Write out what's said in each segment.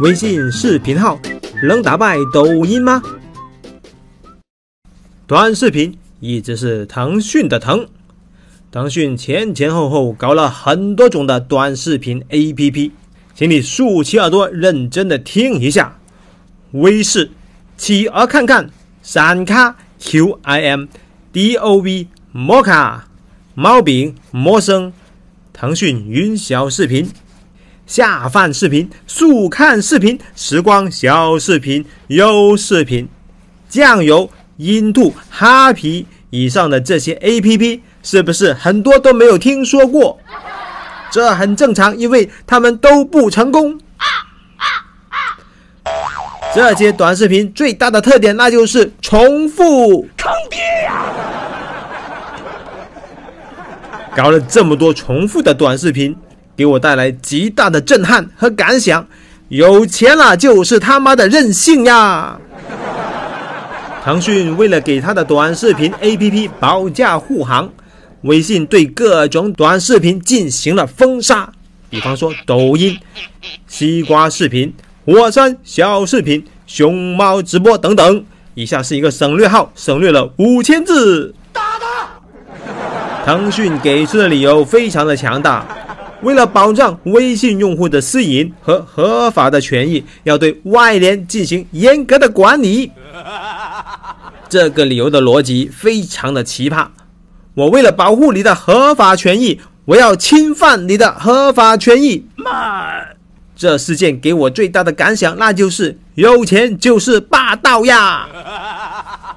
微信视频号能打败抖音吗？短视频一直是腾讯的疼。腾讯前前后后搞了很多种的短视频 APP，请你竖起耳朵认真的听一下。微视、企鹅看看、闪咖、QIM、DOV、摩卡、猫饼、魔声、腾讯云小视频。下饭视频、速看视频、时光小视频、优视频、酱油、印度、哈皮以上的这些 A P P，是不是很多都没有听说过？这很正常，因为他们都不成功。这些短视频最大的特点，那就是重复。坑爹呀！搞了这么多重复的短视频。给我带来极大的震撼和感想，有钱了就是他妈的任性呀！腾讯为了给他的短视频 APP 保驾护航，微信对各种短视频进行了封杀，比方说抖音、西瓜视频、火山小视频、熊猫直播等等。以下是一个省略号，省略了五千字。打他！腾讯给出的理由非常的强大。为了保障微信用户的私隐和合法的权益，要对外联进行严格的管理。这个理由的逻辑非常的奇葩。我为了保护你的合法权益，我要侵犯你的合法权益。妈！这事件给我最大的感想，那就是有钱就是霸道呀！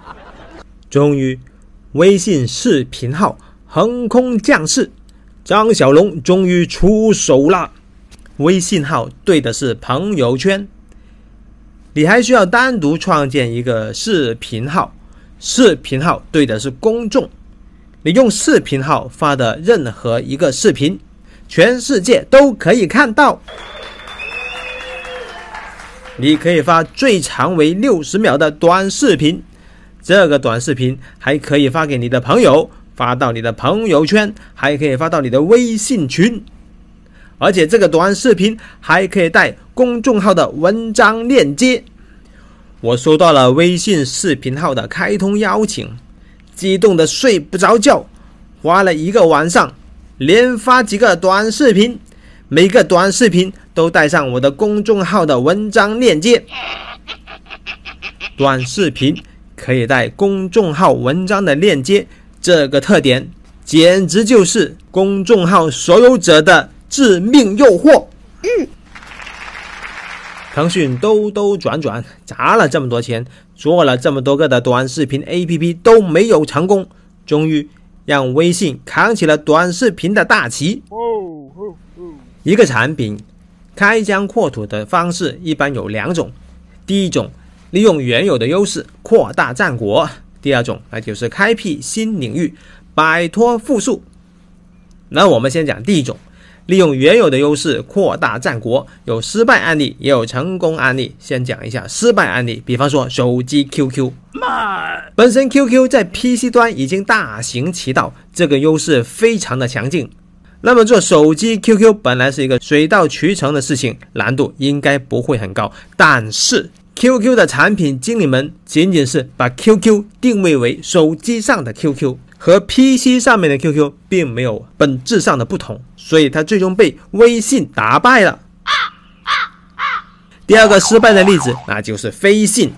终于，微信视频号横空降世。张小龙终于出手了，微信号对的是朋友圈，你还需要单独创建一个视频号，视频号对的是公众，你用视频号发的任何一个视频，全世界都可以看到。你可以发最长为六十秒的短视频，这个短视频还可以发给你的朋友。发到你的朋友圈，还可以发到你的微信群，而且这个短视频还可以带公众号的文章链接。我收到了微信视频号的开通邀请，激动的睡不着觉，花了一个晚上，连发几个短视频，每个短视频都带上我的公众号的文章链接。短视频可以带公众号文章的链接。这个特点简直就是公众号所有者的致命诱惑。嗯，腾讯兜兜转转砸了这么多钱，做了这么多个的短视频 APP 都没有成功，终于让微信扛起了短视频的大旗。一个产品开疆扩土的方式一般有两种，第一种利用原有的优势扩大战果。第二种，那就是开辟新领域，摆脱负数。那我们先讲第一种，利用原有的优势扩大战果，有失败案例，也有成功案例。先讲一下失败案例，比方说手机 QQ，本身 QQ 在 PC 端已经大行其道，这个优势非常的强劲。那么做手机 QQ 本来是一个水到渠成的事情，难度应该不会很高，但是。QQ 的产品经理们仅仅是把 QQ 定位为手机上的 QQ，和 PC 上面的 QQ 并没有本质上的不同，所以它最终被微信打败了。第二个失败的例子，那就是飞信。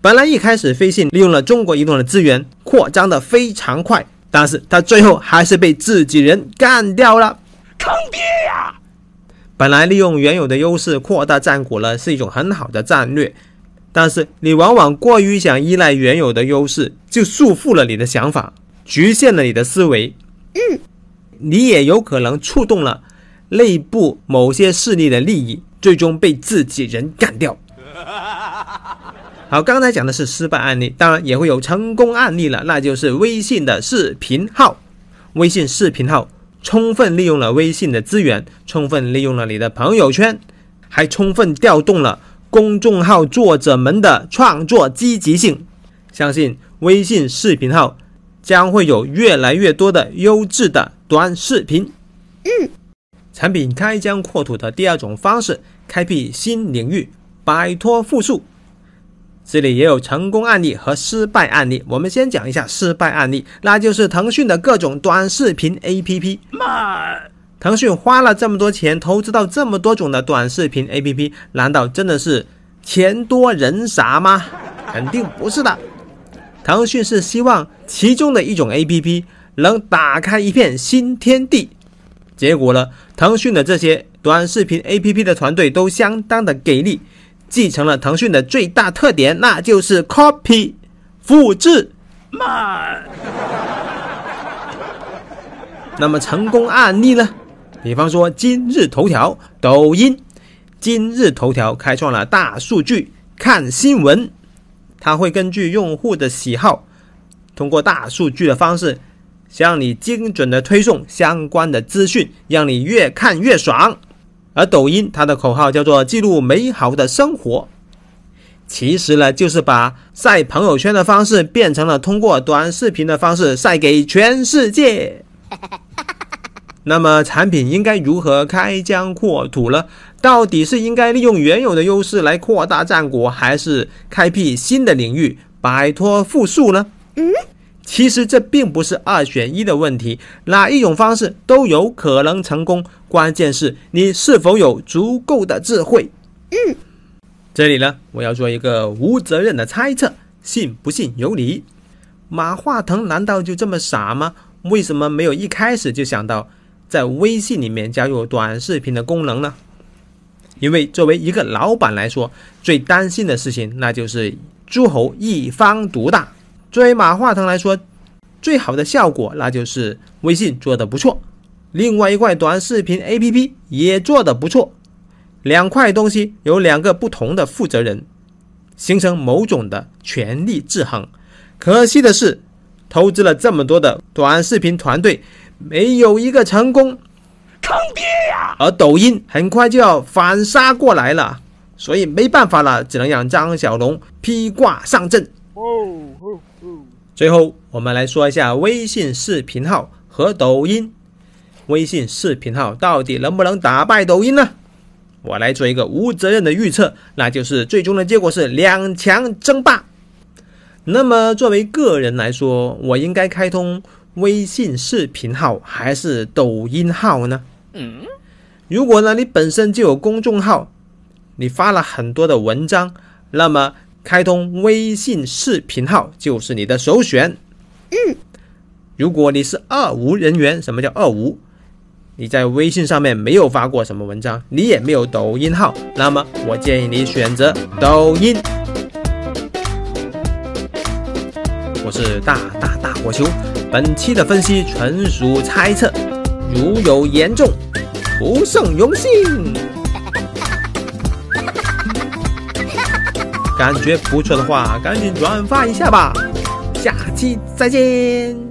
本来一开始飞信利用了中国移动的资源，扩张的非常快，但是它最后还是被自己人干掉了。坑爹呀！本来利用原有的优势扩大战果呢，是一种很好的战略，但是你往往过于想依赖原有的优势，就束缚了你的想法，局限了你的思维。嗯，你也有可能触动了内部某些势力的利益，最终被自己人干掉。好，刚才讲的是失败案例，当然也会有成功案例了，那就是微信的视频号，微信视频号。充分利用了微信的资源，充分利用了你的朋友圈，还充分调动了公众号作者们的创作积极性。相信微信视频号将会有越来越多的优质的短视频。嗯，产品开疆扩土的第二种方式，开辟新领域，摆脱复数。这里也有成功案例和失败案例。我们先讲一下失败案例，那就是腾讯的各种短视频 APP。腾讯花了这么多钱投资到这么多种的短视频 APP，难道真的是钱多人傻吗？肯定不是的。腾讯是希望其中的一种 APP 能打开一片新天地。结果呢，腾讯的这些短视频 APP 的团队都相当的给力。继承了腾讯的最大特点，那就是 copy 复制慢。那么成功案例呢？比方说今日头条、抖音。今日头条开创了大数据看新闻，它会根据用户的喜好，通过大数据的方式，向你精准的推送相关的资讯，让你越看越爽。而抖音它的口号叫做“记录美好的生活”，其实呢，就是把晒朋友圈的方式变成了通过短视频的方式晒给全世界。那么，产品应该如何开疆扩土呢？到底是应该利用原有的优势来扩大战果，还是开辟新的领域，摆脱负数呢？嗯。其实这并不是二选一的问题，哪一种方式都有可能成功，关键是你是否有足够的智慧。嗯，这里呢，我要做一个无责任的猜测，信不信由你。马化腾难道就这么傻吗？为什么没有一开始就想到在微信里面加入短视频的功能呢？因为作为一个老板来说，最担心的事情那就是诸侯一方独大。作为马化腾来说，最好的效果那就是微信做的不错，另外一块短视频 APP 也做的不错，两块东西有两个不同的负责人，形成某种的权力制衡。可惜的是，投资了这么多的短视频团队，没有一个成功，坑爹呀！而抖音很快就要反杀过来了，所以没办法了，只能让张小龙披挂上阵。最后，我们来说一下微信视频号和抖音。微信视频号到底能不能打败抖音呢？我来做一个无责任的预测，那就是最终的结果是两强争霸。那么，作为个人来说，我应该开通微信视频号还是抖音号呢？嗯，如果呢，你本身就有公众号，你发了很多的文章，那么。开通微信视频号就是你的首选。嗯，如果你是二无人员，什么叫二无？你在微信上面没有发过什么文章，你也没有抖音号，那么我建议你选择抖音。我是大大大火球，本期的分析纯属猜测，如有严重，不胜荣幸。感觉不错的话，赶紧转发一下吧！下期再见。